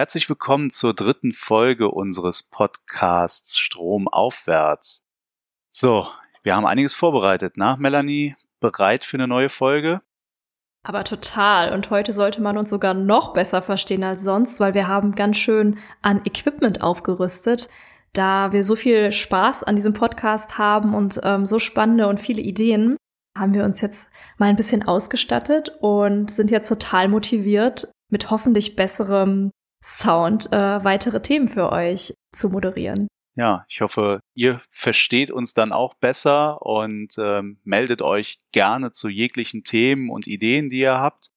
Herzlich willkommen zur dritten Folge unseres Podcasts Stromaufwärts. So, wir haben einiges vorbereitet. Na, Melanie, bereit für eine neue Folge? Aber total. Und heute sollte man uns sogar noch besser verstehen als sonst, weil wir haben ganz schön an Equipment aufgerüstet. Da wir so viel Spaß an diesem Podcast haben und ähm, so spannende und viele Ideen, haben wir uns jetzt mal ein bisschen ausgestattet und sind jetzt total motiviert, mit hoffentlich besserem Sound äh, weitere Themen für euch zu moderieren. Ja, ich hoffe, ihr versteht uns dann auch besser und ähm, meldet euch gerne zu jeglichen Themen und Ideen, die ihr habt.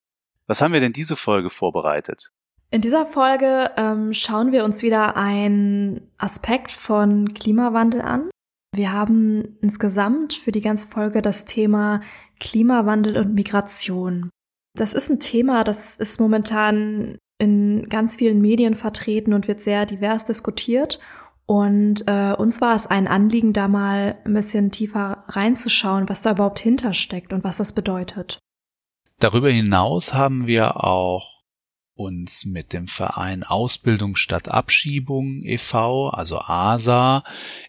Was haben wir denn diese Folge vorbereitet? In dieser Folge ähm, schauen wir uns wieder einen Aspekt von Klimawandel an. Wir haben insgesamt für die ganze Folge das Thema Klimawandel und Migration. Das ist ein Thema, das ist momentan in ganz vielen Medien vertreten und wird sehr divers diskutiert. Und äh, uns war es ein Anliegen, da mal ein bisschen tiefer reinzuschauen, was da überhaupt hintersteckt und was das bedeutet. Darüber hinaus haben wir auch uns mit dem Verein Ausbildung statt Abschiebung e.V., also ASA,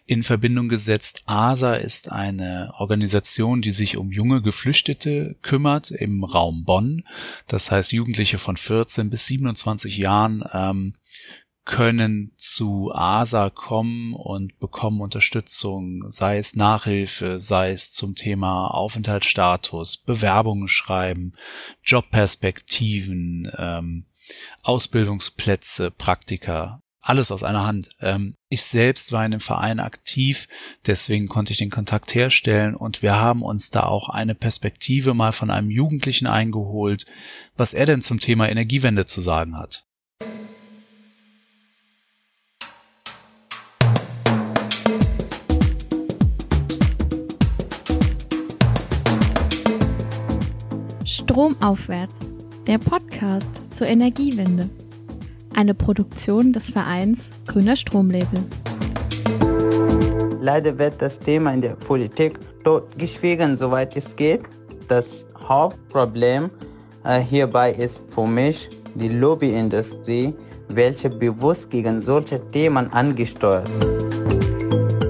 in Verbindung gesetzt. ASA ist eine Organisation, die sich um junge Geflüchtete kümmert im Raum Bonn. Das heißt, Jugendliche von 14 bis 27 Jahren ähm, können zu ASA kommen und bekommen Unterstützung, sei es Nachhilfe, sei es zum Thema Aufenthaltsstatus, Bewerbungen schreiben, Jobperspektiven, ähm, Ausbildungsplätze, Praktika, alles aus einer Hand. Ähm, ich selbst war in dem Verein aktiv, deswegen konnte ich den Kontakt herstellen und wir haben uns da auch eine Perspektive mal von einem Jugendlichen eingeholt, was er denn zum Thema Energiewende zu sagen hat. Stromaufwärts, der Podcast zur Energiewende. Eine Produktion des Vereins Grüner Stromlabel. Leider wird das Thema in der Politik totgeschwiegen, soweit es geht. Das Hauptproblem äh, hierbei ist für mich die Lobbyindustrie, welche bewusst gegen solche Themen angesteuert wird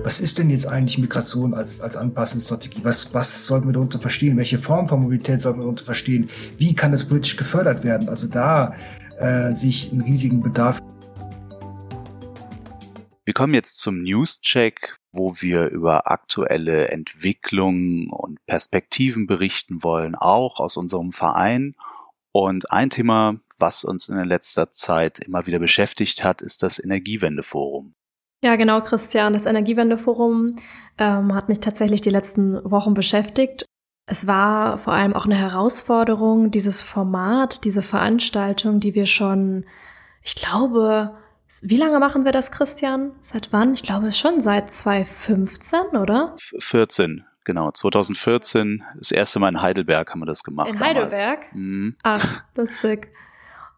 was ist denn jetzt eigentlich Migration als, als Anpassungsstrategie? Was, was sollten wir darunter verstehen? Welche Form von Mobilität sollten wir darunter verstehen? Wie kann das politisch gefördert werden? Also da äh, sich einen riesigen Bedarf. Wir kommen jetzt zum News-Check, wo wir über aktuelle Entwicklungen und Perspektiven berichten wollen, auch aus unserem Verein. Und ein Thema, was uns in letzter Zeit immer wieder beschäftigt hat, ist das Energiewendeforum. Ja, genau, Christian. Das Energiewendeforum ähm, hat mich tatsächlich die letzten Wochen beschäftigt. Es war vor allem auch eine Herausforderung, dieses Format, diese Veranstaltung, die wir schon, ich glaube, wie lange machen wir das, Christian? Seit wann? Ich glaube, schon seit 2015, oder? 14, genau. 2014, das erste Mal in Heidelberg haben wir das gemacht. In Heidelberg? Mhm. Ach, das ist sick.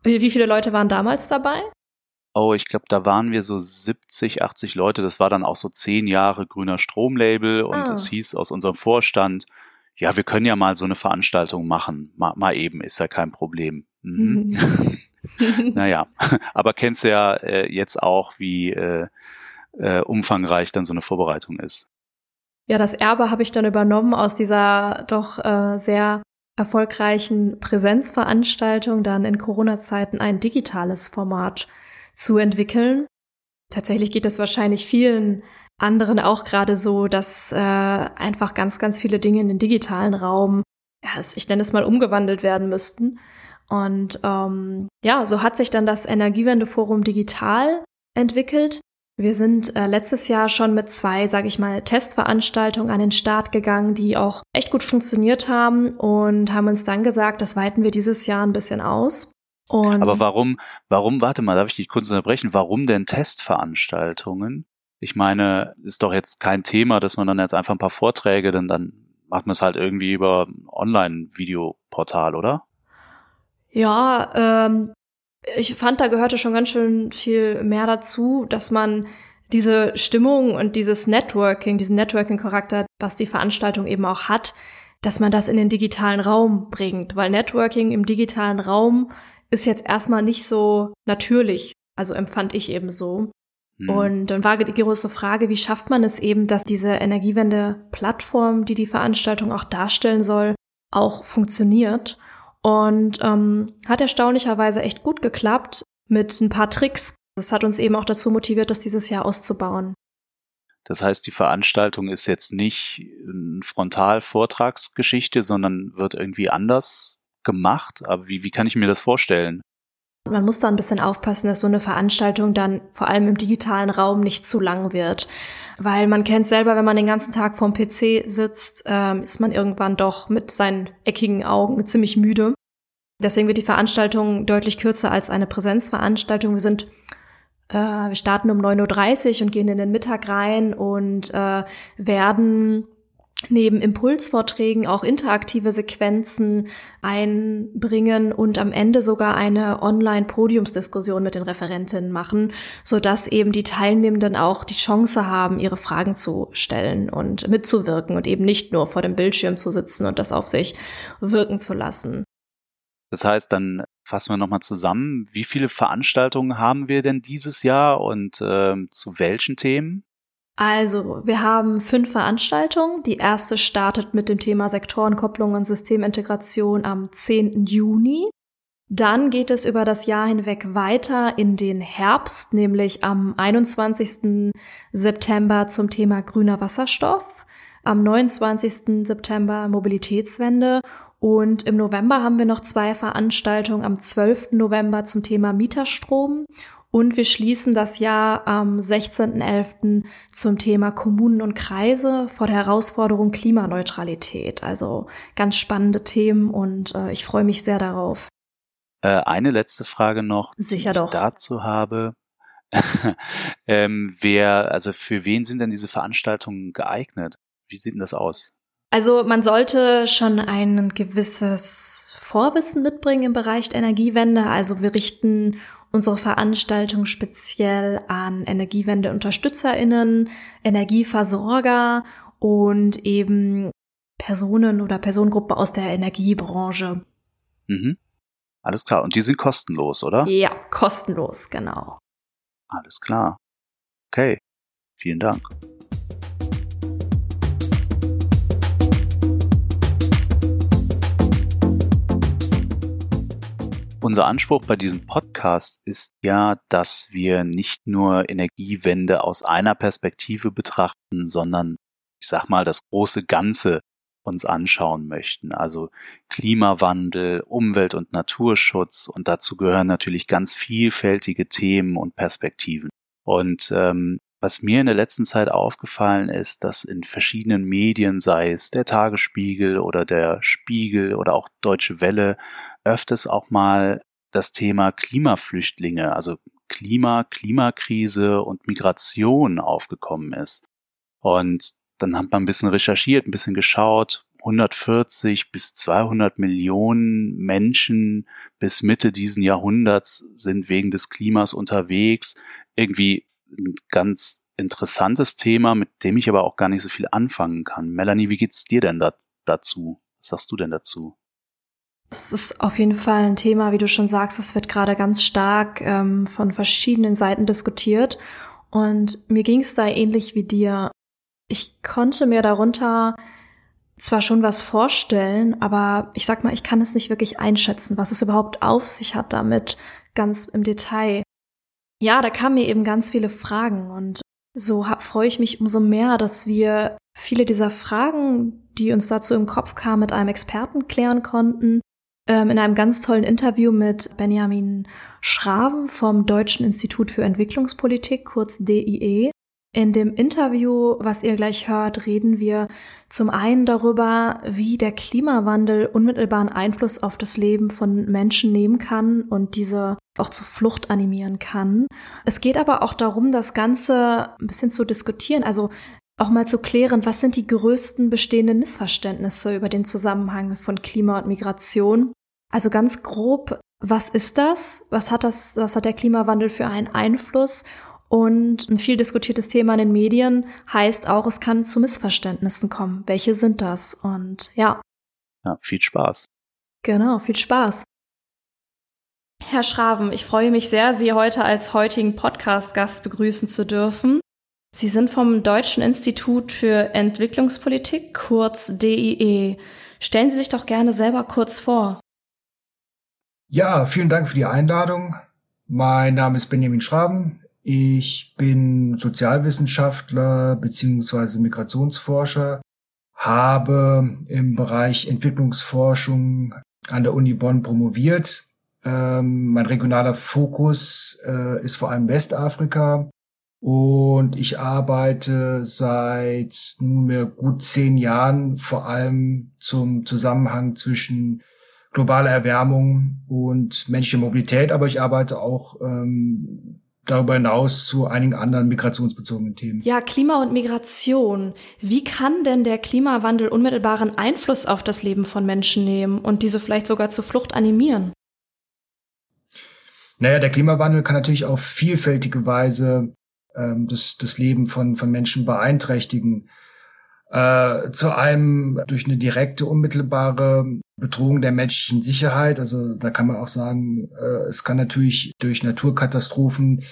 Wie viele Leute waren damals dabei? Oh, ich glaube, da waren wir so 70, 80 Leute. Das war dann auch so zehn Jahre grüner Stromlabel und es ah. hieß aus unserem Vorstand, ja, wir können ja mal so eine Veranstaltung machen. Mal, mal eben, ist ja kein Problem. Mhm. naja, aber kennst du ja äh, jetzt auch, wie äh, äh, umfangreich dann so eine Vorbereitung ist. Ja, das Erbe habe ich dann übernommen aus dieser doch äh, sehr erfolgreichen Präsenzveranstaltung, dann in Corona-Zeiten ein digitales Format zu entwickeln. Tatsächlich geht das wahrscheinlich vielen anderen auch gerade so, dass äh, einfach ganz, ganz viele Dinge in den digitalen Raum, ja, ich nenne es mal, umgewandelt werden müssten. Und ähm, ja, so hat sich dann das Energiewendeforum digital entwickelt. Wir sind äh, letztes Jahr schon mit zwei, sage ich mal, Testveranstaltungen an den Start gegangen, die auch echt gut funktioniert haben und haben uns dann gesagt, das weiten wir dieses Jahr ein bisschen aus. Und Aber warum, warum, warte mal, darf ich dich kurz unterbrechen, warum denn Testveranstaltungen? Ich meine, ist doch jetzt kein Thema, dass man dann jetzt einfach ein paar Vorträge, dann, dann macht man es halt irgendwie über Online-Videoportal, oder? Ja, ähm, ich fand, da gehörte schon ganz schön viel mehr dazu, dass man diese Stimmung und dieses Networking, diesen Networking-Charakter, was die Veranstaltung eben auch hat, dass man das in den digitalen Raum bringt, weil Networking im digitalen Raum ist jetzt erstmal nicht so natürlich. Also empfand ich eben so. Hm. Und dann war die große Frage, wie schafft man es eben, dass diese Energiewende-Plattform, die die Veranstaltung auch darstellen soll, auch funktioniert. Und ähm, hat erstaunlicherweise echt gut geklappt mit ein paar Tricks. Das hat uns eben auch dazu motiviert, das dieses Jahr auszubauen. Das heißt, die Veranstaltung ist jetzt nicht eine Frontalvortragsgeschichte, sondern wird irgendwie anders gemacht. Aber wie, wie kann ich mir das vorstellen? Man muss da ein bisschen aufpassen, dass so eine Veranstaltung dann vor allem im digitalen Raum nicht zu lang wird. Weil man kennt selber, wenn man den ganzen Tag vorm PC sitzt, ähm, ist man irgendwann doch mit seinen eckigen Augen ziemlich müde. Deswegen wird die Veranstaltung deutlich kürzer als eine Präsenzveranstaltung. Wir sind äh, wir starten um 9.30 Uhr und gehen in den Mittag rein und äh, werden neben Impulsvorträgen auch interaktive Sequenzen einbringen und am Ende sogar eine Online-Podiumsdiskussion mit den Referentinnen machen, so dass eben die Teilnehmenden auch die Chance haben, ihre Fragen zu stellen und mitzuwirken und eben nicht nur vor dem Bildschirm zu sitzen und das auf sich wirken zu lassen. Das heißt, dann fassen wir nochmal zusammen. Wie viele Veranstaltungen haben wir denn dieses Jahr und äh, zu welchen Themen? Also, wir haben fünf Veranstaltungen. Die erste startet mit dem Thema Sektorenkopplung und Systemintegration am 10. Juni. Dann geht es über das Jahr hinweg weiter in den Herbst, nämlich am 21. September zum Thema grüner Wasserstoff, am 29. September Mobilitätswende und im November haben wir noch zwei Veranstaltungen am 12. November zum Thema Mieterstrom und wir schließen das Jahr am 16.11. zum Thema Kommunen und Kreise vor der Herausforderung Klimaneutralität. Also ganz spannende Themen und äh, ich freue mich sehr darauf. Äh, eine letzte Frage noch, Sicher die doch. ich dazu habe. ähm, wer, also für wen sind denn diese Veranstaltungen geeignet? Wie sieht denn das aus? Also man sollte schon ein gewisses Vorwissen mitbringen im Bereich der Energiewende. Also wir richten unsere Veranstaltung speziell an Energiewende-UnterstützerInnen, Energieversorger und eben Personen oder Personengruppen aus der Energiebranche. Mhm. Alles klar. Und die sind kostenlos, oder? Ja, kostenlos, genau. Alles klar. Okay. Vielen Dank. Unser Anspruch bei diesem Podcast ist ja, dass wir nicht nur Energiewende aus einer Perspektive betrachten, sondern ich sag mal das große Ganze uns anschauen möchten. Also Klimawandel, Umwelt- und Naturschutz und dazu gehören natürlich ganz vielfältige Themen und Perspektiven. Und ähm, was mir in der letzten Zeit aufgefallen ist, dass in verschiedenen Medien, sei es der Tagesspiegel oder der Spiegel oder auch Deutsche Welle, öfters auch mal das Thema Klimaflüchtlinge, also Klima, Klimakrise und Migration aufgekommen ist. Und dann hat man ein bisschen recherchiert, ein bisschen geschaut. 140 bis 200 Millionen Menschen bis Mitte diesen Jahrhunderts sind wegen des Klimas unterwegs. Irgendwie ein ganz interessantes Thema, mit dem ich aber auch gar nicht so viel anfangen kann. Melanie, wie geht's dir denn da, dazu? Was sagst du denn dazu? Es ist auf jeden Fall ein Thema, wie du schon sagst, das wird gerade ganz stark ähm, von verschiedenen Seiten diskutiert. Und mir ging es da ähnlich wie dir. Ich konnte mir darunter zwar schon was vorstellen, aber ich sag mal, ich kann es nicht wirklich einschätzen, was es überhaupt auf sich hat damit, ganz im Detail. Ja, da kamen mir eben ganz viele Fragen und so freue ich mich umso mehr, dass wir viele dieser Fragen, die uns dazu im Kopf kamen, mit einem Experten klären konnten. Ähm, in einem ganz tollen Interview mit Benjamin Schraven vom Deutschen Institut für Entwicklungspolitik, kurz DIE. In dem Interview, was ihr gleich hört, reden wir zum einen darüber, wie der Klimawandel unmittelbaren Einfluss auf das Leben von Menschen nehmen kann und diese auch zur Flucht animieren kann. Es geht aber auch darum, das Ganze ein bisschen zu diskutieren, also auch mal zu klären, was sind die größten bestehenden Missverständnisse über den Zusammenhang von Klima und Migration. Also ganz grob, was ist das? Was hat das, was hat der Klimawandel für einen Einfluss? Und ein viel diskutiertes Thema in den Medien heißt auch, es kann zu Missverständnissen kommen. Welche sind das? Und ja. Ja, viel Spaß. Genau, viel Spaß. Herr Schraven, ich freue mich sehr, Sie heute als heutigen Podcast-Gast begrüßen zu dürfen. Sie sind vom Deutschen Institut für Entwicklungspolitik, kurz DIE. Stellen Sie sich doch gerne selber kurz vor. Ja, vielen Dank für die Einladung. Mein Name ist Benjamin Schraven. Ich bin Sozialwissenschaftler beziehungsweise Migrationsforscher, habe im Bereich Entwicklungsforschung an der Uni Bonn promoviert. Ähm, mein regionaler Fokus äh, ist vor allem Westafrika und ich arbeite seit nunmehr gut zehn Jahren vor allem zum Zusammenhang zwischen globaler Erwärmung und menschlicher Mobilität, aber ich arbeite auch ähm, darüber hinaus zu einigen anderen migrationsbezogenen Themen. Ja, Klima und Migration. Wie kann denn der Klimawandel unmittelbaren Einfluss auf das Leben von Menschen nehmen und diese vielleicht sogar zur Flucht animieren? Naja, der Klimawandel kann natürlich auf vielfältige Weise ähm, das, das Leben von, von Menschen beeinträchtigen. Äh, zu einem durch eine direkte, unmittelbare Bedrohung der menschlichen Sicherheit. Also da kann man auch sagen, äh, es kann natürlich durch Naturkatastrophen,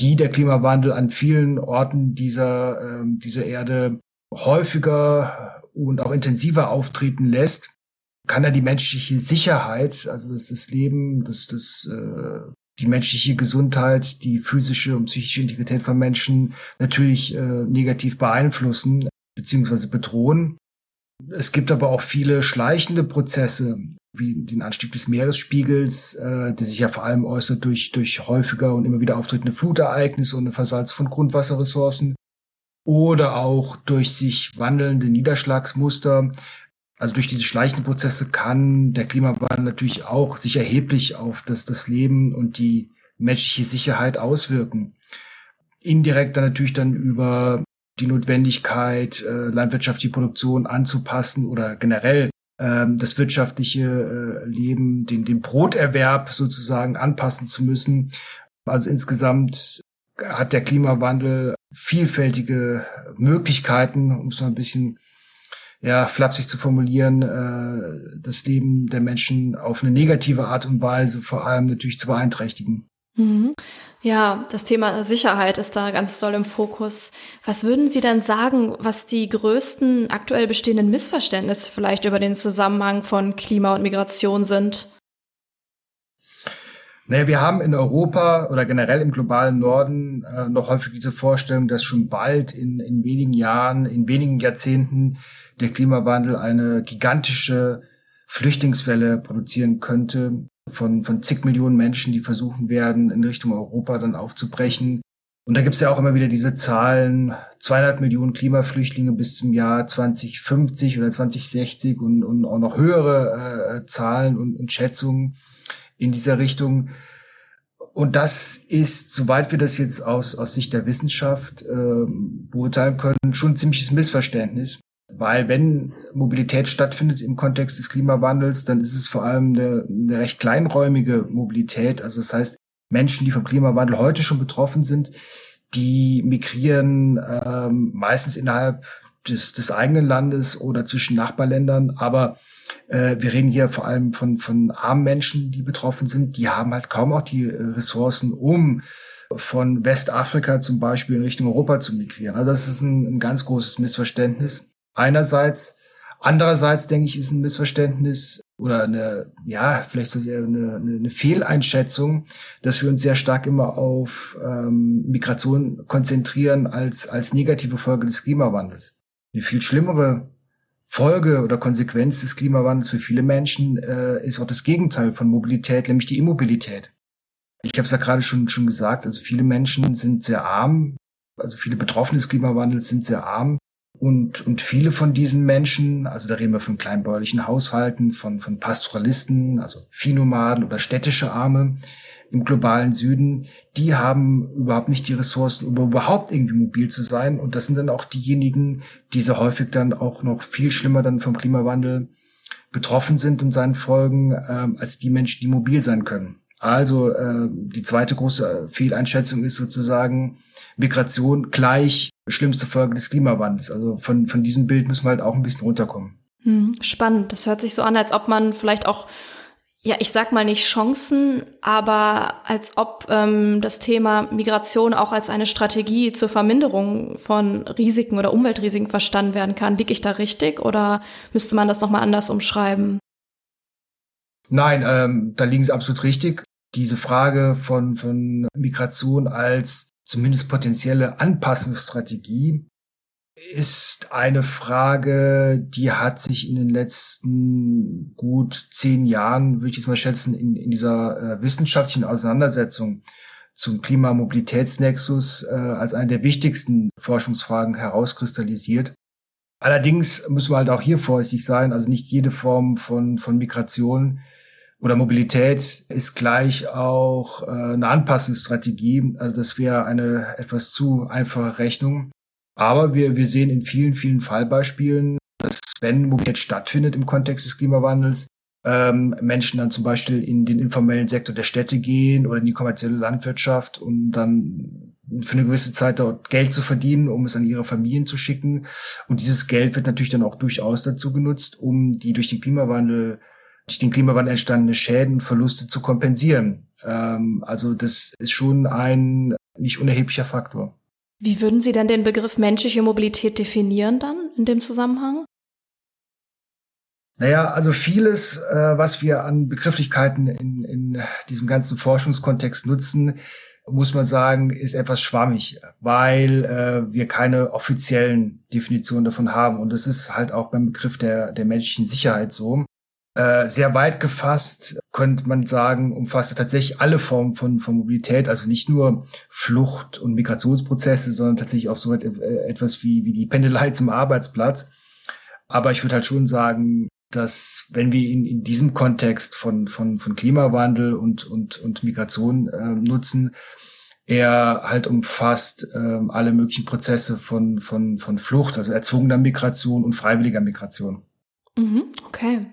die der Klimawandel an vielen Orten dieser, äh, dieser Erde häufiger und auch intensiver auftreten lässt, kann er die menschliche Sicherheit, also das, das Leben, das, das, äh, die menschliche Gesundheit, die physische und psychische Integrität von Menschen natürlich äh, negativ beeinflussen beziehungsweise bedrohen. Es gibt aber auch viele schleichende Prozesse, wie den Anstieg des Meeresspiegels, äh, der sich ja vor allem äußert durch, durch häufiger und immer wieder auftretende Flutereignisse und eine Versalzung von Grundwasserressourcen oder auch durch sich wandelnde Niederschlagsmuster. Also durch diese schleichenden Prozesse kann der Klimawandel natürlich auch sich erheblich auf das, das Leben und die menschliche Sicherheit auswirken. Indirekt dann natürlich dann über die Notwendigkeit, äh, landwirtschaftliche Produktion anzupassen oder generell ähm, das wirtschaftliche äh, Leben, den, den Broterwerb sozusagen anpassen zu müssen. Also insgesamt hat der Klimawandel vielfältige Möglichkeiten, um es mal ein bisschen ja, flapsig zu formulieren, äh, das Leben der Menschen auf eine negative Art und Weise vor allem natürlich zu beeinträchtigen. Mhm. Ja, das Thema Sicherheit ist da ganz doll im Fokus. Was würden Sie denn sagen, was die größten aktuell bestehenden Missverständnisse vielleicht über den Zusammenhang von Klima und Migration sind? Naja, wir haben in Europa oder generell im globalen Norden äh, noch häufig diese Vorstellung, dass schon bald in, in wenigen Jahren, in wenigen Jahrzehnten der Klimawandel eine gigantische Flüchtlingswelle produzieren könnte, von, von zig Millionen Menschen, die versuchen werden, in Richtung Europa dann aufzubrechen. Und da gibt's ja auch immer wieder diese Zahlen, 200 Millionen Klimaflüchtlinge bis zum Jahr 2050 oder 2060 und, und auch noch höhere äh, Zahlen und, und Schätzungen in dieser Richtung. Und das ist, soweit wir das jetzt aus, aus Sicht der Wissenschaft äh, beurteilen können, schon ein ziemliches Missverständnis. Weil wenn Mobilität stattfindet im Kontext des Klimawandels, dann ist es vor allem eine, eine recht kleinräumige Mobilität. Also das heißt, Menschen, die vom Klimawandel heute schon betroffen sind, die migrieren ähm, meistens innerhalb des, des eigenen Landes oder zwischen Nachbarländern. Aber äh, wir reden hier vor allem von, von armen Menschen, die betroffen sind. Die haben halt kaum auch die äh, Ressourcen, um von Westafrika zum Beispiel in Richtung Europa zu migrieren. Also das ist ein, ein ganz großes Missverständnis einerseits. Andererseits denke ich, ist ein Missverständnis oder eine, ja, vielleicht so eine, eine Fehleinschätzung, dass wir uns sehr stark immer auf ähm, Migration konzentrieren als, als negative Folge des Klimawandels. Eine viel schlimmere Folge oder Konsequenz des Klimawandels für viele Menschen äh, ist auch das Gegenteil von Mobilität, nämlich die Immobilität. Ich habe es ja gerade schon, schon gesagt, also viele Menschen sind sehr arm, also viele Betroffene des Klimawandels sind sehr arm und, und viele von diesen Menschen, also da reden wir von kleinbäuerlichen Haushalten, von, von Pastoralisten, also Viehnomaden oder städtische Arme im globalen Süden, die haben überhaupt nicht die Ressourcen, um überhaupt irgendwie mobil zu sein. Und das sind dann auch diejenigen, die so häufig dann auch noch viel schlimmer dann vom Klimawandel betroffen sind und seinen Folgen, äh, als die Menschen, die mobil sein können. Also äh, die zweite große Fehleinschätzung ist sozusagen Migration gleich schlimmste Folge des Klimawandels. Also von, von diesem Bild müssen wir halt auch ein bisschen runterkommen. Hm, spannend. Das hört sich so an, als ob man vielleicht auch ja, ich sag mal nicht Chancen, aber als ob ähm, das Thema Migration auch als eine Strategie zur Verminderung von Risiken oder Umweltrisiken verstanden werden kann. Liege ich da richtig oder müsste man das nochmal anders umschreiben? Nein, ähm, da liegen Sie absolut richtig. Diese Frage von, von Migration als zumindest potenzielle Anpassungsstrategie ist eine Frage, die hat sich in den letzten gut zehn Jahren, würde ich jetzt mal schätzen, in, in dieser äh, wissenschaftlichen Auseinandersetzung zum Klimamobilitätsnexus äh, als eine der wichtigsten Forschungsfragen herauskristallisiert. Allerdings müssen wir halt auch hier vorsichtig sein. Also nicht jede Form von, von Migration oder Mobilität ist gleich auch äh, eine Anpassungsstrategie. Also das wäre eine etwas zu einfache Rechnung. Aber wir, wir sehen in vielen, vielen Fallbeispielen, dass wenn Mobilität stattfindet im Kontext des Klimawandels, ähm, Menschen dann zum Beispiel in den informellen Sektor der Städte gehen oder in die kommerzielle Landwirtschaft, um dann für eine gewisse Zeit dort Geld zu verdienen, um es an ihre Familien zu schicken. Und dieses Geld wird natürlich dann auch durchaus dazu genutzt, um die durch den Klimawandel, durch den Klimawandel entstandene Schäden und Verluste zu kompensieren. Ähm, also das ist schon ein nicht unerheblicher Faktor. Wie würden Sie denn den Begriff menschliche Mobilität definieren dann in dem Zusammenhang? Naja, also vieles, äh, was wir an Begrifflichkeiten in, in diesem ganzen Forschungskontext nutzen, muss man sagen, ist etwas schwammig, weil äh, wir keine offiziellen Definitionen davon haben. Und das ist halt auch beim Begriff der, der menschlichen Sicherheit so. Äh, sehr weit gefasst könnte man sagen, umfasst tatsächlich alle Formen von, von Mobilität, also nicht nur Flucht- und Migrationsprozesse, sondern tatsächlich auch so äh, etwas wie, wie die Pendelei zum Arbeitsplatz. Aber ich würde halt schon sagen, dass wenn wir in, in diesem Kontext von, von, von Klimawandel und, und, und Migration äh, nutzen, er halt umfasst äh, alle möglichen Prozesse von, von, von Flucht, also erzwungener Migration und freiwilliger Migration. Mhm, okay.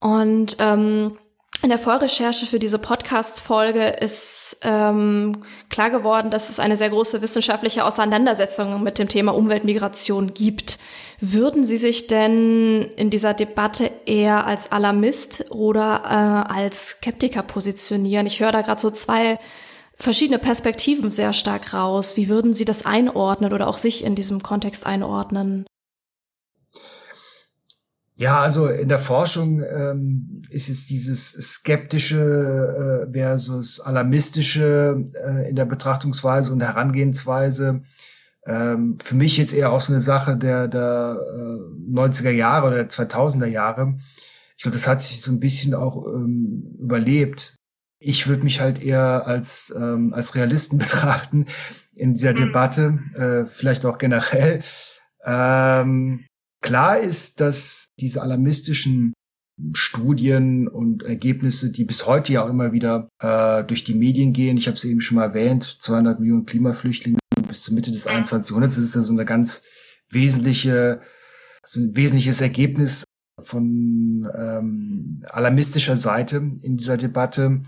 Und ähm, in der Vorrecherche für diese Podcast-Folge ist ähm, klar geworden, dass es eine sehr große wissenschaftliche Auseinandersetzung mit dem Thema Umweltmigration gibt. Würden Sie sich denn in dieser Debatte eher als Alarmist oder äh, als Skeptiker positionieren? Ich höre da gerade so zwei verschiedene Perspektiven sehr stark raus. Wie würden Sie das einordnen oder auch sich in diesem Kontext einordnen? Ja, also in der Forschung ähm, ist es dieses skeptische äh, versus alarmistische äh, in der Betrachtungsweise und Herangehensweise. Ähm, für mich jetzt eher auch so eine Sache der, der äh, 90er Jahre oder der 2000er Jahre. Ich glaube, das hat sich so ein bisschen auch ähm, überlebt. Ich würde mich halt eher als, ähm, als Realisten betrachten in dieser mhm. Debatte, äh, vielleicht auch generell. Ähm, Klar ist, dass diese alarmistischen Studien und Ergebnisse, die bis heute ja auch immer wieder äh, durch die Medien gehen. Ich habe es eben schon mal erwähnt, 200 Millionen Klimaflüchtlinge bis zur Mitte des 21. Jahrhunderts. Das ist ja so eine ganz wesentliche, so ein wesentliches Ergebnis von ähm, alarmistischer Seite in dieser Debatte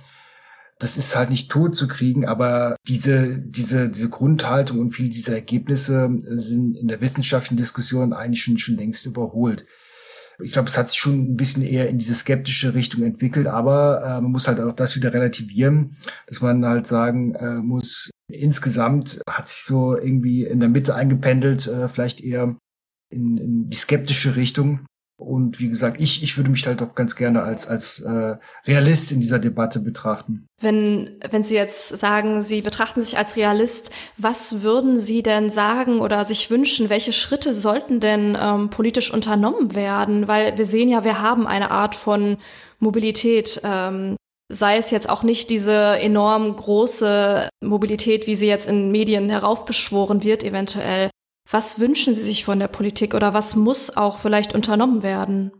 das ist halt nicht tot zu kriegen, aber diese, diese, diese Grundhaltung und viele dieser Ergebnisse sind in der wissenschaftlichen Diskussion eigentlich schon, schon längst überholt. Ich glaube, es hat sich schon ein bisschen eher in diese skeptische Richtung entwickelt, aber äh, man muss halt auch das wieder relativieren, dass man halt sagen äh, muss, insgesamt hat sich so irgendwie in der Mitte eingependelt, äh, vielleicht eher in, in die skeptische Richtung. Und wie gesagt, ich, ich würde mich halt auch ganz gerne als, als äh, Realist in dieser Debatte betrachten. Wenn, wenn Sie jetzt sagen, Sie betrachten sich als Realist, was würden Sie denn sagen oder sich wünschen, welche Schritte sollten denn ähm, politisch unternommen werden? Weil wir sehen ja, wir haben eine Art von Mobilität. Ähm, sei es jetzt auch nicht diese enorm große Mobilität, wie sie jetzt in Medien heraufbeschworen wird, eventuell. Was wünschen Sie sich von der Politik oder was muss auch vielleicht unternommen werden?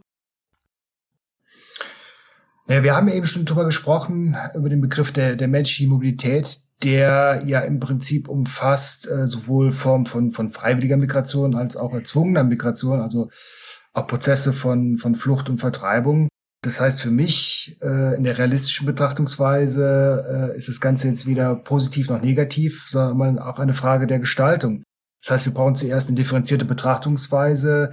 Ja, wir haben eben schon drüber gesprochen, über den Begriff der, der menschlichen Mobilität, der ja im Prinzip umfasst äh, sowohl Formen von, von freiwilliger Migration als auch erzwungener Migration, also auch Prozesse von, von Flucht und Vertreibung. Das heißt für mich äh, in der realistischen Betrachtungsweise äh, ist das Ganze jetzt weder positiv noch negativ, sondern auch eine Frage der Gestaltung. Das heißt, wir brauchen zuerst eine differenzierte Betrachtungsweise.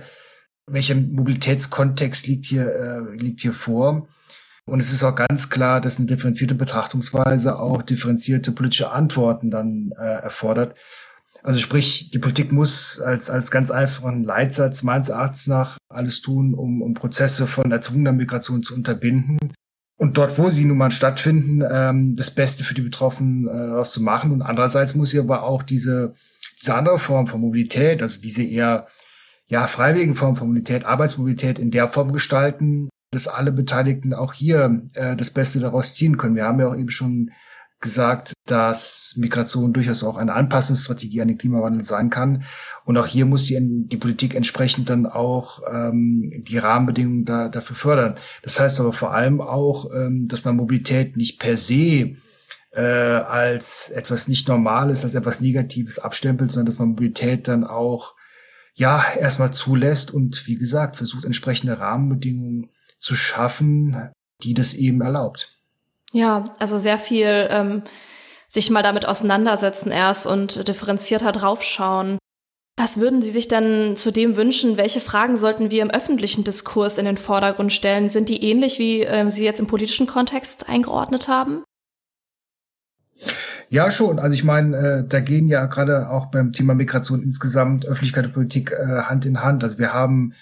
Welcher Mobilitätskontext liegt hier, äh, liegt hier vor? Und es ist auch ganz klar, dass eine differenzierte Betrachtungsweise auch differenzierte politische Antworten dann äh, erfordert. Also sprich, die Politik muss als, als ganz einfachen Leitsatz meines Erachtens nach alles tun, um, um Prozesse von erzwungener Migration zu unterbinden. Und dort, wo sie nun mal stattfinden, ähm, das Beste für die Betroffenen äh, rauszumachen. Und andererseits muss sie aber auch diese, diese andere Form von Mobilität, also diese eher ja, freiwilligen Form von Mobilität, Arbeitsmobilität in der Form gestalten, dass alle Beteiligten auch hier äh, das Beste daraus ziehen können. Wir haben ja auch eben schon gesagt, dass Migration durchaus auch eine Anpassungsstrategie an den Klimawandel sein kann. Und auch hier muss die, die Politik entsprechend dann auch ähm, die Rahmenbedingungen da, dafür fördern. Das heißt aber vor allem auch, ähm, dass man Mobilität nicht per se äh, als etwas nicht Normales, als etwas Negatives abstempelt, sondern dass man Mobilität dann auch ja erstmal zulässt und wie gesagt versucht entsprechende Rahmenbedingungen zu schaffen, die das eben erlaubt. Ja, also sehr viel ähm, sich mal damit auseinandersetzen erst und differenzierter draufschauen. Was würden Sie sich denn zudem wünschen? Welche Fragen sollten wir im öffentlichen Diskurs in den Vordergrund stellen? Sind die ähnlich, wie ähm, Sie jetzt im politischen Kontext eingeordnet haben? Ja, schon. Also ich meine, äh, da gehen ja gerade auch beim Thema Migration insgesamt Öffentlichkeit und Politik äh, Hand in Hand. Also wir haben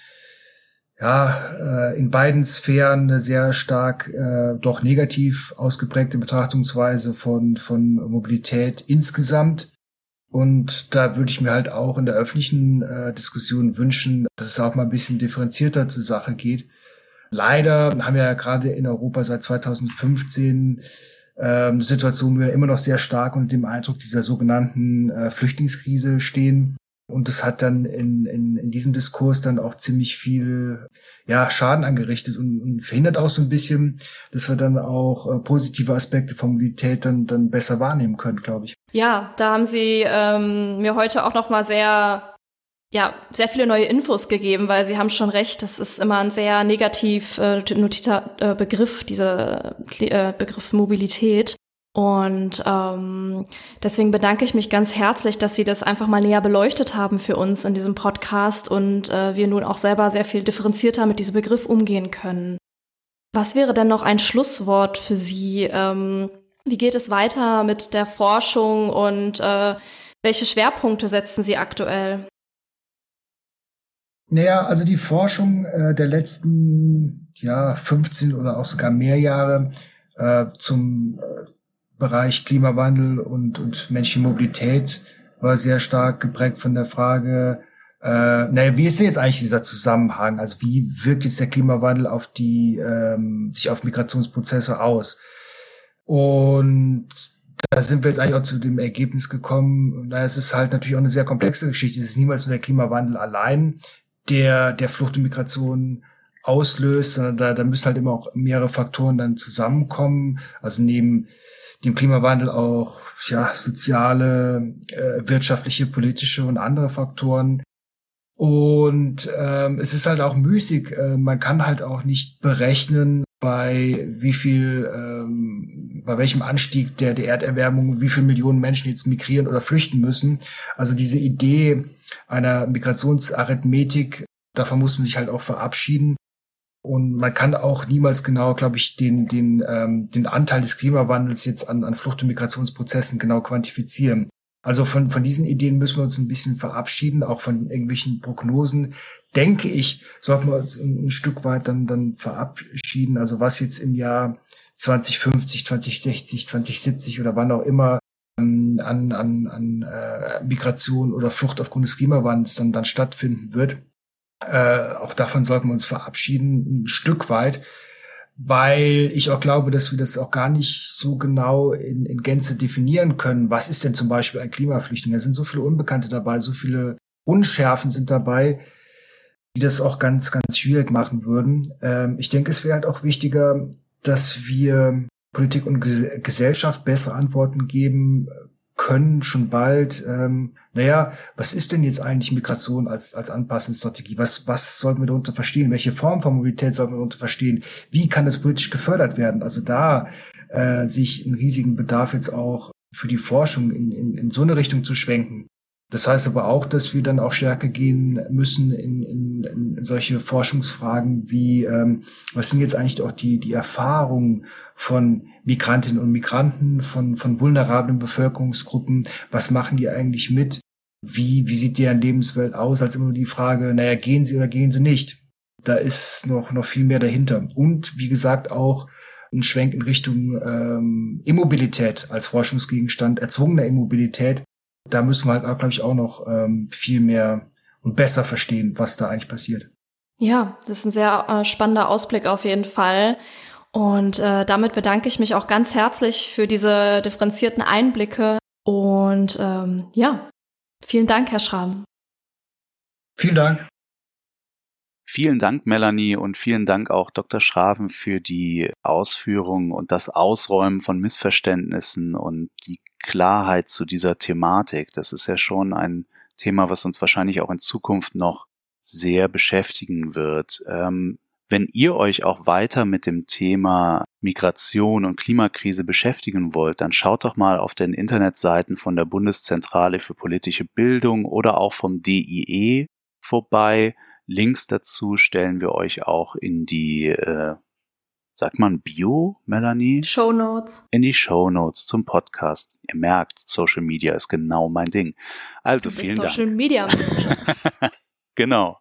ja, äh, in beiden Sphären eine sehr stark äh, doch negativ ausgeprägte Betrachtungsweise von, von Mobilität insgesamt. Und da würde ich mir halt auch in der öffentlichen äh, Diskussion wünschen, dass es auch mal ein bisschen differenzierter zur Sache geht. Leider haben wir ja gerade in Europa seit 2015 ähm, Situation, wo wir immer noch sehr stark unter dem Eindruck dieser sogenannten äh, Flüchtlingskrise stehen. Und das hat dann in, in, in diesem Diskurs dann auch ziemlich viel ja, Schaden angerichtet und, und verhindert auch so ein bisschen, dass wir dann auch äh, positive Aspekte von Mobilität dann, dann besser wahrnehmen können, glaube ich. Ja, da haben Sie ähm, mir heute auch noch mal sehr ja, sehr viele neue Infos gegeben, weil Sie haben schon recht, das ist immer ein sehr negativ äh, notierter äh, Begriff, dieser äh, Begriff Mobilität. Und ähm, deswegen bedanke ich mich ganz herzlich, dass Sie das einfach mal näher beleuchtet haben für uns in diesem Podcast und äh, wir nun auch selber sehr viel differenzierter mit diesem Begriff umgehen können. Was wäre denn noch ein Schlusswort für Sie? Ähm, wie geht es weiter mit der Forschung und äh, welche Schwerpunkte setzen Sie aktuell? Naja, also die Forschung äh, der letzten ja 15 oder auch sogar mehr Jahre äh, zum äh, Bereich Klimawandel und, und menschliche Mobilität war sehr stark geprägt von der Frage, äh, naja, wie ist denn jetzt eigentlich dieser Zusammenhang? Also wie wirkt jetzt der Klimawandel auf die, ähm, sich auf Migrationsprozesse aus? Und da sind wir jetzt eigentlich auch zu dem Ergebnis gekommen, na, es ist halt natürlich auch eine sehr komplexe Geschichte. Es ist niemals nur der Klimawandel allein, der, der Flucht und Migration auslöst, sondern da, da müssen halt immer auch mehrere Faktoren dann zusammenkommen. Also neben dem Klimawandel auch ja, soziale, äh, wirtschaftliche, politische und andere Faktoren. Und ähm, es ist halt auch müßig. Äh, man kann halt auch nicht berechnen, bei wie viel, ähm, bei welchem Anstieg der, der Erderwärmung, wie viele Millionen Menschen jetzt migrieren oder flüchten müssen. Also diese Idee einer Migrationsarithmetik, davon muss man sich halt auch verabschieden. Und man kann auch niemals genau, glaube ich, den, den, ähm, den Anteil des Klimawandels jetzt an, an Flucht- und Migrationsprozessen genau quantifizieren. Also von, von diesen Ideen müssen wir uns ein bisschen verabschieden, auch von irgendwelchen Prognosen. Denke ich, sollten wir uns ein, ein Stück weit dann, dann verabschieden. Also was jetzt im Jahr 2050, 2060, 2070 oder wann auch immer ähm, an, an, an äh, Migration oder Flucht aufgrund des Klimawandels dann, dann stattfinden wird äh, auch davon sollten wir uns verabschieden, ein Stück weit, weil ich auch glaube, dass wir das auch gar nicht so genau in, in Gänze definieren können. Was ist denn zum Beispiel ein Klimaflüchtling? Da sind so viele Unbekannte dabei, so viele Unschärfen sind dabei, die das auch ganz, ganz schwierig machen würden. Ähm, ich denke, es wäre halt auch wichtiger, dass wir Politik und Gesellschaft bessere Antworten geben können schon bald, ähm, naja, was ist denn jetzt eigentlich Migration als, als Anpassungsstrategie? Was, was sollten wir darunter verstehen? Welche Form von Mobilität sollten wir darunter verstehen? Wie kann das politisch gefördert werden? Also da äh, sich einen riesigen Bedarf jetzt auch für die Forschung in, in, in so eine Richtung zu schwenken. Das heißt aber auch, dass wir dann auch stärker gehen müssen in, in, in solche Forschungsfragen wie, ähm, was sind jetzt eigentlich auch die, die Erfahrungen von Migrantinnen und Migranten, von, von vulnerablen Bevölkerungsgruppen, was machen die eigentlich mit? Wie, wie sieht deren Lebenswelt aus, als immer nur die Frage, naja, gehen sie oder gehen sie nicht? Da ist noch, noch viel mehr dahinter. Und wie gesagt auch ein Schwenk in Richtung ähm, Immobilität als Forschungsgegenstand, erzwungener Immobilität. Da müssen wir halt, glaube ich, auch noch ähm, viel mehr und besser verstehen, was da eigentlich passiert. Ja, das ist ein sehr äh, spannender Ausblick auf jeden Fall. Und äh, damit bedanke ich mich auch ganz herzlich für diese differenzierten Einblicke. Und ähm, ja, vielen Dank, Herr Schramm. Vielen Dank. Vielen Dank, Melanie, und vielen Dank auch Dr. Schraven für die Ausführungen und das Ausräumen von Missverständnissen und die Klarheit zu dieser Thematik. Das ist ja schon ein Thema, was uns wahrscheinlich auch in Zukunft noch sehr beschäftigen wird. Ähm, wenn ihr euch auch weiter mit dem Thema Migration und Klimakrise beschäftigen wollt, dann schaut doch mal auf den Internetseiten von der Bundeszentrale für politische Bildung oder auch vom DIE vorbei. Links dazu stellen wir euch auch in die äh, sagt man Bio, Melanie? Show Notes. In die Show Notes zum Podcast. Ihr merkt, Social Media ist genau mein Ding. Also vielen Social Dank. Media. genau.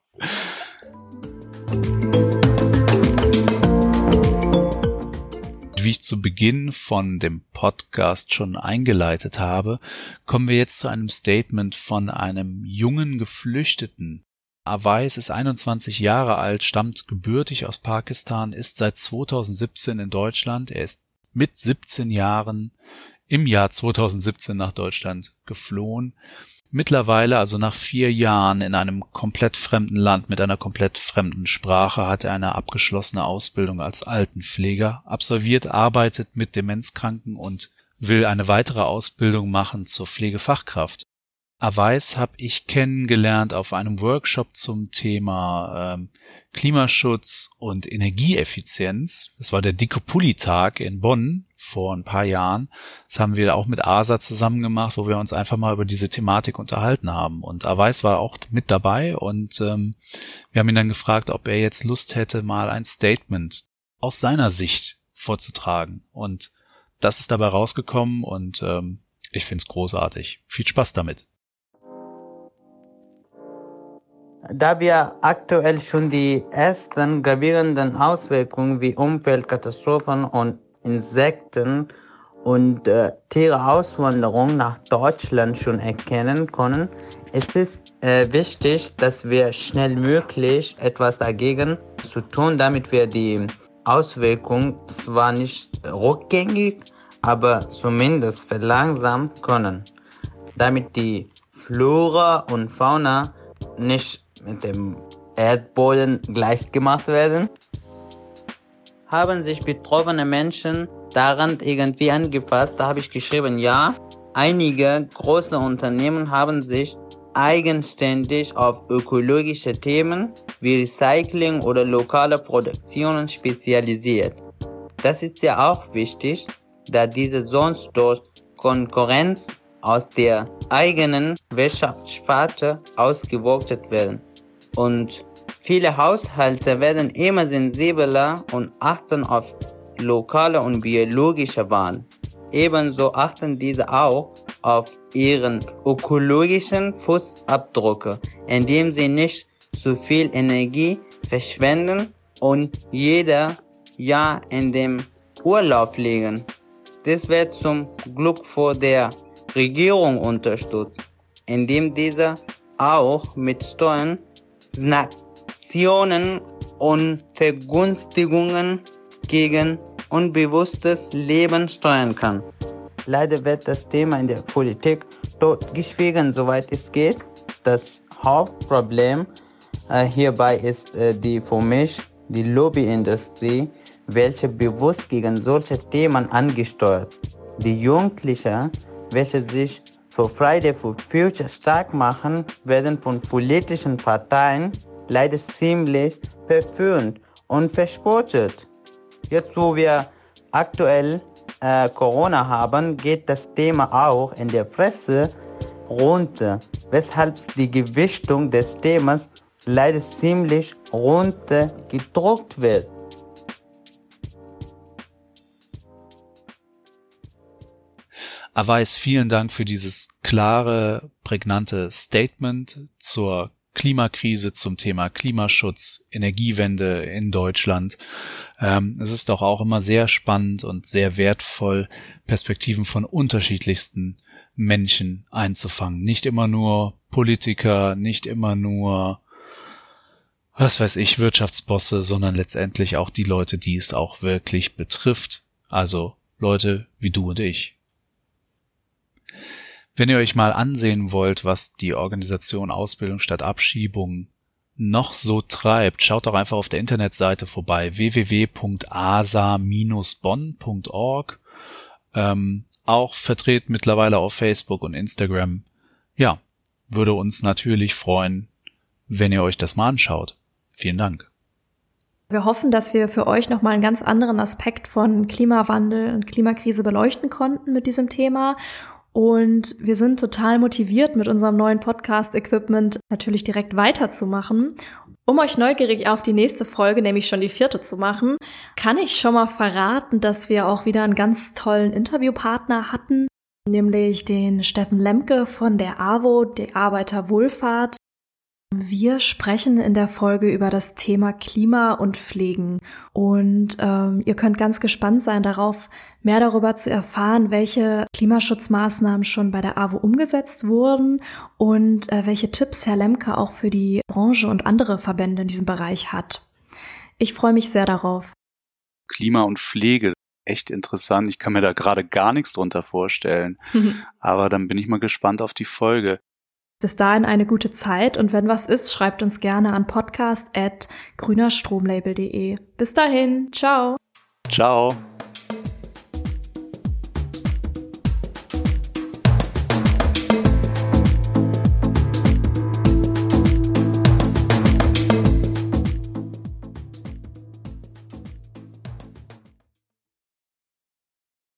Wie ich zu Beginn von dem Podcast schon eingeleitet habe, kommen wir jetzt zu einem Statement von einem jungen Geflüchteten, Awais ist 21 Jahre alt, stammt gebürtig aus Pakistan, ist seit 2017 in Deutschland. Er ist mit 17 Jahren im Jahr 2017 nach Deutschland geflohen. Mittlerweile, also nach vier Jahren in einem komplett fremden Land mit einer komplett fremden Sprache, hat er eine abgeschlossene Ausbildung als Altenpfleger absolviert, arbeitet mit Demenzkranken und will eine weitere Ausbildung machen zur Pflegefachkraft. Awais habe ich kennengelernt auf einem Workshop zum Thema ähm, Klimaschutz und Energieeffizienz. Das war der Dicke Pulli-Tag in Bonn vor ein paar Jahren. Das haben wir auch mit ASA zusammen gemacht, wo wir uns einfach mal über diese Thematik unterhalten haben. Und Awais war auch mit dabei und ähm, wir haben ihn dann gefragt, ob er jetzt Lust hätte, mal ein Statement aus seiner Sicht vorzutragen. Und das ist dabei rausgekommen und ähm, ich find's großartig. Viel Spaß damit. Da wir aktuell schon die ersten gravierenden Auswirkungen wie Umweltkatastrophen und Insekten und äh, Tiereauswanderung nach Deutschland schon erkennen können, ist es äh, wichtig, dass wir schnellmöglich etwas dagegen zu tun, damit wir die Auswirkungen zwar nicht rückgängig, aber zumindest verlangsamen können, damit die Flora und Fauna nicht mit dem Erdboden gleichgemacht werden? Haben sich betroffene Menschen daran irgendwie angepasst? Da habe ich geschrieben, ja. Einige große Unternehmen haben sich eigenständig auf ökologische Themen wie Recycling oder lokale Produktionen spezialisiert. Das ist ja auch wichtig, da diese sonst durch Konkurrenz aus der eigenen Wirtschaftssparte ausgewogen werden. Und viele Haushalte werden immer sensibler und achten auf lokale und biologische Waren. Ebenso achten diese auch auf ihren ökologischen Fußabdruck, indem sie nicht zu viel Energie verschwenden und jeder Jahr in dem Urlaub liegen. Das wird zum Glück vor der Regierung unterstützt, indem diese auch mit Steuern Sanktionen und Vergünstigungen gegen unbewusstes Leben steuern kann. Leider wird das Thema in der Politik totgeschwiegen, soweit es geht. Das Hauptproblem äh, hierbei ist äh, die für mich die Lobbyindustrie, welche bewusst gegen solche Themen angesteuert. Die Jugendlichen, welche sich für Friday for Future stark machen, werden von politischen Parteien leider ziemlich verführt und verspottet. Jetzt, wo wir aktuell äh, Corona haben, geht das Thema auch in der Presse runter, weshalb die Gewichtung des Themas leider ziemlich runtergedruckt wird. Awais, vielen Dank für dieses klare, prägnante Statement zur Klimakrise, zum Thema Klimaschutz, Energiewende in Deutschland. Ähm, es ist doch auch immer sehr spannend und sehr wertvoll, Perspektiven von unterschiedlichsten Menschen einzufangen. Nicht immer nur Politiker, nicht immer nur, was weiß ich, Wirtschaftsbosse, sondern letztendlich auch die Leute, die es auch wirklich betrifft. Also Leute wie du und ich. Wenn ihr euch mal ansehen wollt, was die Organisation Ausbildung statt Abschiebung noch so treibt, schaut doch einfach auf der Internetseite vorbei www.asa-bonn.org. Ähm, auch vertreten mittlerweile auf Facebook und Instagram. Ja, würde uns natürlich freuen, wenn ihr euch das mal anschaut. Vielen Dank. Wir hoffen, dass wir für euch nochmal einen ganz anderen Aspekt von Klimawandel und Klimakrise beleuchten konnten mit diesem Thema und wir sind total motiviert, mit unserem neuen Podcast-Equipment natürlich direkt weiterzumachen. Um euch neugierig auf die nächste Folge, nämlich schon die vierte zu machen, kann ich schon mal verraten, dass wir auch wieder einen ganz tollen Interviewpartner hatten, nämlich den Steffen Lemke von der AWO, der Arbeiterwohlfahrt. Wir sprechen in der Folge über das Thema Klima und Pflegen und ähm, ihr könnt ganz gespannt sein darauf, mehr darüber zu erfahren, welche Klimaschutzmaßnahmen schon bei der AWO umgesetzt wurden und äh, welche Tipps Herr Lemke auch für die Branche und andere Verbände in diesem Bereich hat. Ich freue mich sehr darauf. Klima und Pflege, echt interessant. Ich kann mir da gerade gar nichts drunter vorstellen. Aber dann bin ich mal gespannt auf die Folge. Bis dahin eine gute Zeit und wenn was ist, schreibt uns gerne an podcast@grünerstromlabel.de. Bis dahin, ciao. Ciao.